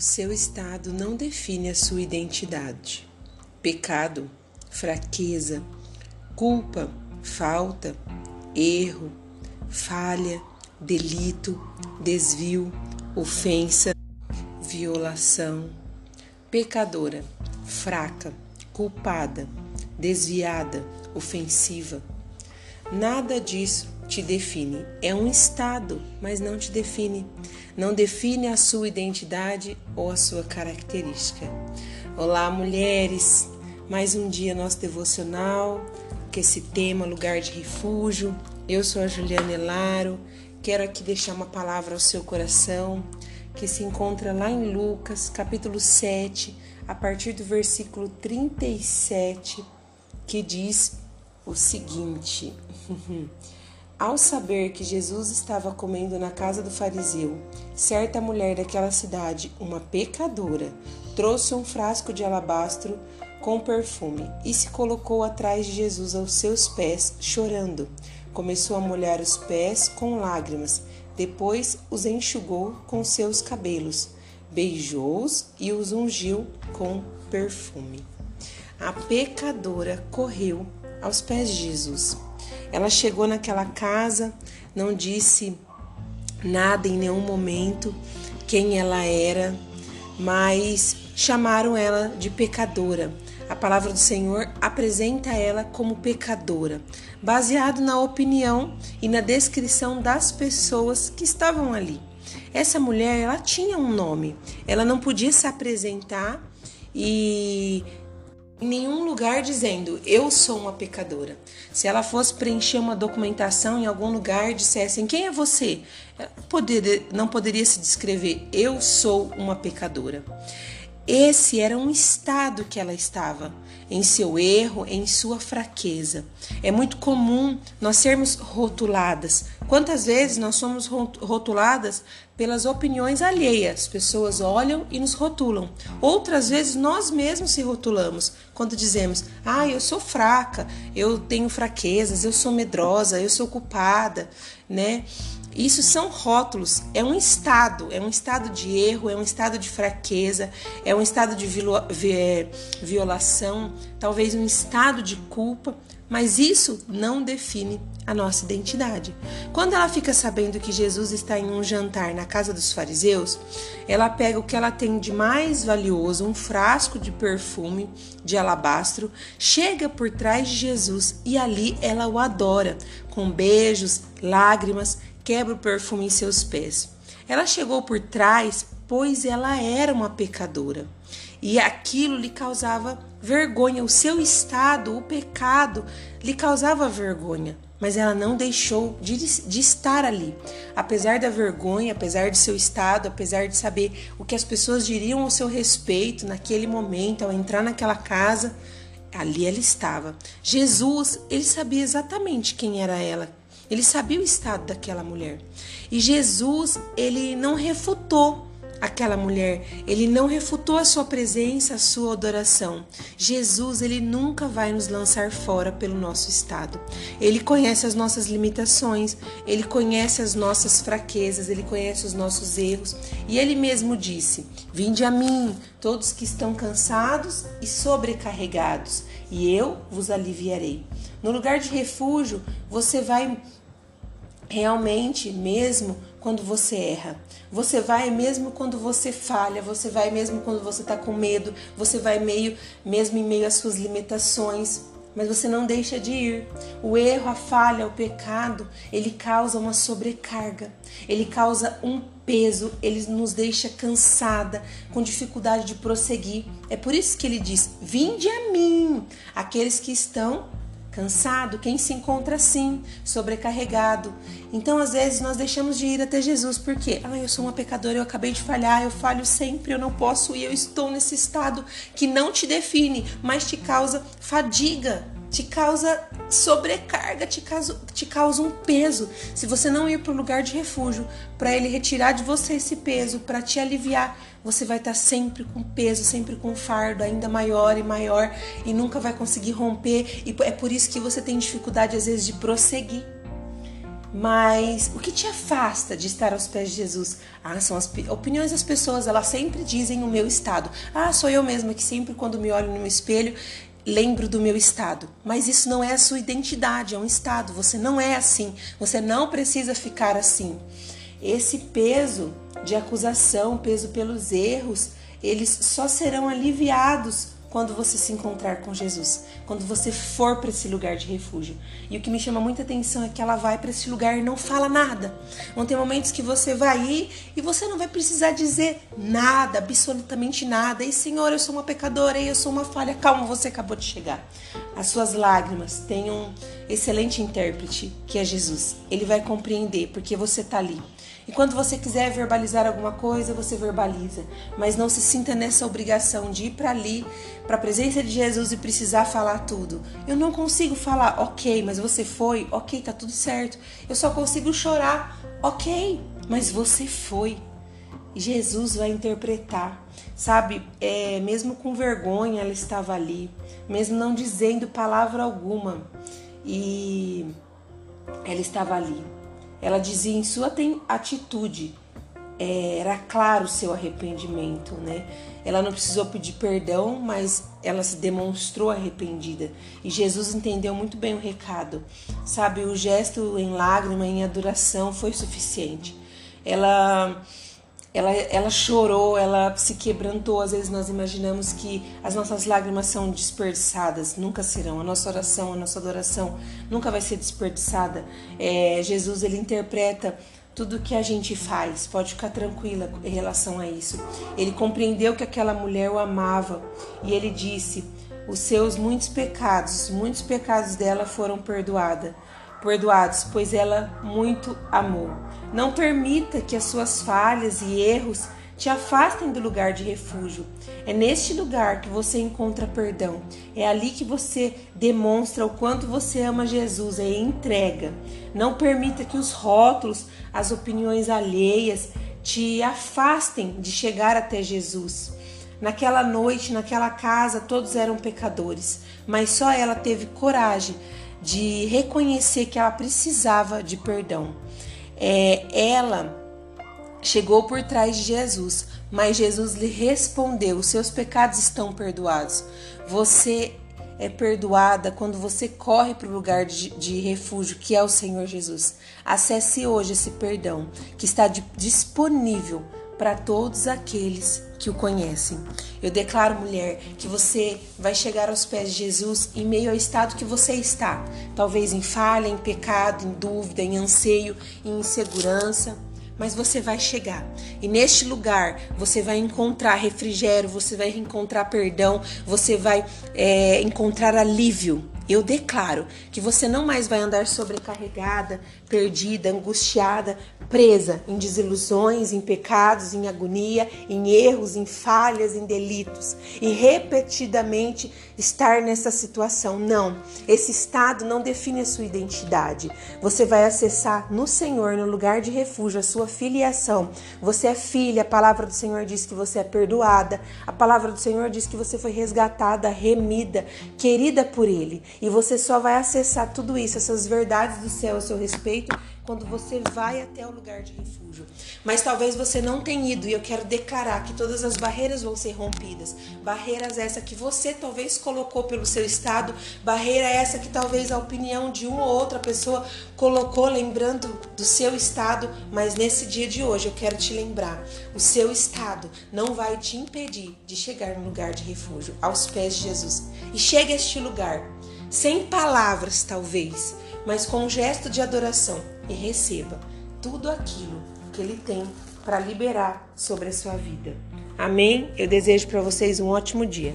O seu estado não define a sua identidade. Pecado, fraqueza, culpa, falta, erro, falha, delito, desvio, ofensa, violação. Pecadora, fraca, culpada, desviada, ofensiva. Nada disso te define. É um estado, mas não te define. Não define a sua identidade ou a sua característica. Olá, mulheres! Mais um dia nosso devocional, com esse tema Lugar de Refúgio. Eu sou a Juliana Elaro. Quero aqui deixar uma palavra ao seu coração que se encontra lá em Lucas, capítulo 7, a partir do versículo 37, que diz o seguinte: Ao saber que Jesus estava comendo na casa do fariseu, certa mulher daquela cidade, uma pecadora, trouxe um frasco de alabastro com perfume e se colocou atrás de Jesus aos seus pés, chorando. Começou a molhar os pés com lágrimas, depois os enxugou com seus cabelos, beijou-os e os ungiu com perfume. A pecadora correu aos pés de Jesus ela chegou naquela casa, não disse nada em nenhum momento quem ela era, mas chamaram ela de pecadora. A palavra do Senhor apresenta ela como pecadora, baseado na opinião e na descrição das pessoas que estavam ali. Essa mulher, ela tinha um nome. Ela não podia se apresentar e em nenhum lugar dizendo eu sou uma pecadora. Se ela fosse preencher uma documentação em algum lugar dissessem quem é você, poder, não poderia se descrever eu sou uma pecadora. Esse era um estado que ela estava, em seu erro, em sua fraqueza. É muito comum nós sermos rotuladas. Quantas vezes nós somos rotuladas pelas opiniões alheias? Pessoas olham e nos rotulam. Outras vezes nós mesmos se rotulamos quando dizemos: "Ah, eu sou fraca, eu tenho fraquezas, eu sou medrosa, eu sou culpada", né? Isso são rótulos, é um estado, é um estado de erro, é um estado de fraqueza, é um estado de violação, talvez um estado de culpa, mas isso não define a nossa identidade. Quando ela fica sabendo que Jesus está em um jantar na casa dos fariseus, ela pega o que ela tem de mais valioso, um frasco de perfume de alabastro, chega por trás de Jesus e ali ela o adora, com beijos, lágrimas quebra o perfume em seus pés. Ela chegou por trás, pois ela era uma pecadora. E aquilo lhe causava vergonha, o seu estado, o pecado, lhe causava vergonha. Mas ela não deixou de, de estar ali. Apesar da vergonha, apesar de seu estado, apesar de saber o que as pessoas diriam ao seu respeito naquele momento, ao entrar naquela casa, ali ela estava. Jesus, ele sabia exatamente quem era ela, ele sabia o estado daquela mulher. E Jesus, ele não refutou aquela mulher, ele não refutou a sua presença, a sua adoração. Jesus, ele nunca vai nos lançar fora pelo nosso estado. Ele conhece as nossas limitações, ele conhece as nossas fraquezas, ele conhece os nossos erros, e ele mesmo disse: Vinde a mim, todos que estão cansados e sobrecarregados, e eu vos aliviarei. No lugar de refúgio, você vai realmente mesmo quando você erra. Você vai mesmo quando você falha, você vai mesmo quando você está com medo, você vai meio mesmo em meio às suas limitações, mas você não deixa de ir. O erro, a falha, o pecado, ele causa uma sobrecarga, ele causa um peso, ele nos deixa cansada, com dificuldade de prosseguir. É por isso que ele diz: Vinde a mim, aqueles que estão cansado, quem se encontra assim, sobrecarregado. Então, às vezes, nós deixamos de ir até Jesus porque, ah, eu sou uma pecadora, eu acabei de falhar, eu falho sempre, eu não posso ir, eu estou nesse estado que não te define, mas te causa fadiga, te causa sobrecarga, te causa, te causa um peso. Se você não ir para o lugar de refúgio, para ele retirar de você esse peso, para te aliviar, você vai estar tá sempre com peso, sempre com fardo ainda maior e maior e nunca vai conseguir romper. E é por isso que você tem dificuldade às vezes de prosseguir. Mas o que te afasta de estar aos pés de Jesus? Ah, são as opiniões das pessoas, elas sempre dizem o meu estado. Ah, sou eu mesma que sempre quando me olho no espelho lembro do meu estado. Mas isso não é a sua identidade, é um estado. Você não é assim. Você não precisa ficar assim. Esse peso de acusação, peso pelos erros, eles só serão aliviados quando você se encontrar com Jesus, quando você for para esse lugar de refúgio. E o que me chama muita atenção é que ela vai para esse lugar e não fala nada. Vão ter momentos que você vai ir e você não vai precisar dizer nada, absolutamente nada. E Senhor, eu sou uma pecadora, e eu sou uma falha. Calma, você acabou de chegar. As suas lágrimas têm um excelente intérprete, que é Jesus. Ele vai compreender porque você está ali. E quando você quiser verbalizar alguma coisa, você verbaliza, mas não se sinta nessa obrigação de ir para ali, para a presença de Jesus e precisar falar tudo. Eu não consigo falar, ok, mas você foi, ok, tá tudo certo. Eu só consigo chorar, ok, mas você foi. Jesus vai interpretar, sabe? É, mesmo com vergonha, ela estava ali, mesmo não dizendo palavra alguma, e ela estava ali. Ela dizia em sua atitude, é, era claro o seu arrependimento, né? Ela não precisou pedir perdão, mas ela se demonstrou arrependida. E Jesus entendeu muito bem o recado, sabe? O gesto em lágrima, em adoração foi suficiente. Ela ela, ela chorou, ela se quebrantou. Às vezes nós imaginamos que as nossas lágrimas são desperdiçadas, nunca serão. A nossa oração, a nossa adoração nunca vai ser desperdiçada. É, Jesus ele interpreta tudo que a gente faz, pode ficar tranquila em relação a isso. Ele compreendeu que aquela mulher o amava e ele disse: os seus muitos pecados, muitos pecados dela foram perdoados perdoados, pois ela muito amou. Não permita que as suas falhas e erros te afastem do lugar de refúgio. É neste lugar que você encontra perdão. É ali que você demonstra o quanto você ama Jesus e entrega. Não permita que os rótulos, as opiniões alheias te afastem de chegar até Jesus. Naquela noite, naquela casa, todos eram pecadores, mas só ela teve coragem de reconhecer que ela precisava de perdão. É, ela chegou por trás de Jesus, mas Jesus lhe respondeu: Os seus pecados estão perdoados. Você é perdoada quando você corre para o lugar de, de, refúgio que é o Senhor Jesus. Acesse hoje esse perdão que está de, disponível para todos aqueles que o conhecem. Eu declaro, mulher, que você vai chegar aos pés de Jesus em meio ao estado que você está, talvez em falha, em pecado, em dúvida, em anseio, em insegurança mas você vai chegar. E neste lugar você vai encontrar refrigério, você vai encontrar perdão, você vai é, encontrar alívio. Eu declaro que você não mais vai andar sobrecarregada, perdida, angustiada, presa em desilusões, em pecados, em agonia, em erros, em falhas, em delitos e repetidamente estar nessa situação. Não, esse estado não define a sua identidade. Você vai acessar no Senhor, no lugar de refúgio, a sua filiação. Você é filha, a palavra do Senhor diz que você é perdoada, a palavra do Senhor diz que você foi resgatada, remida, querida por Ele. E você só vai acessar tudo isso, essas verdades do céu a seu respeito quando você vai até o lugar de refúgio. Mas talvez você não tenha ido e eu quero declarar que todas as barreiras vão ser rompidas. Barreiras essa que você talvez colocou pelo seu estado, barreira essa que talvez a opinião de uma ou outra pessoa colocou lembrando do seu estado, mas nesse dia de hoje eu quero te lembrar, o seu estado não vai te impedir de chegar no lugar de refúgio, aos pés de Jesus. E chegue a este lugar sem palavras talvez, mas com um gesto de adoração e receba tudo aquilo que Ele tem para liberar sobre a sua vida. Amém? Eu desejo para vocês um ótimo dia.